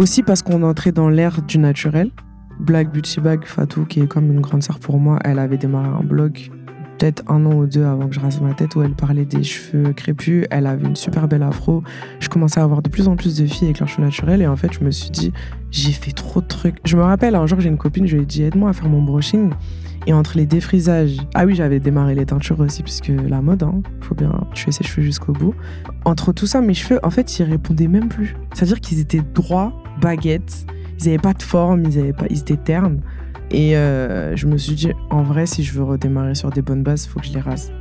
Aussi parce qu'on entrait dans l'ère du naturel. Black Beauty Bag, Fatou, qui est comme une grande sœur pour moi, elle avait démarré un blog peut-être un an ou deux avant que je rase ma tête où elle parlait des cheveux crépus. Elle avait une super belle afro. Je commençais à avoir de plus en plus de filles avec leurs cheveux naturels et en fait, je me suis dit, j'ai fait trop de trucs. Je me rappelle, un jour, j'ai une copine, je lui ai dit, aide-moi à faire mon brushing. Et entre les défrisages, ah oui, j'avais démarré les teintures aussi, puisque la mode, hein, faut bien tuer ses cheveux jusqu'au bout. Entre tout ça, mes cheveux, en fait, ils répondaient même plus. C'est-à-dire qu'ils étaient droits, baguettes, ils n'avaient pas de forme, ils, avaient pas, ils étaient ternes. Et euh, je me suis dit, en vrai, si je veux redémarrer sur des bonnes bases, il faut que je les rase.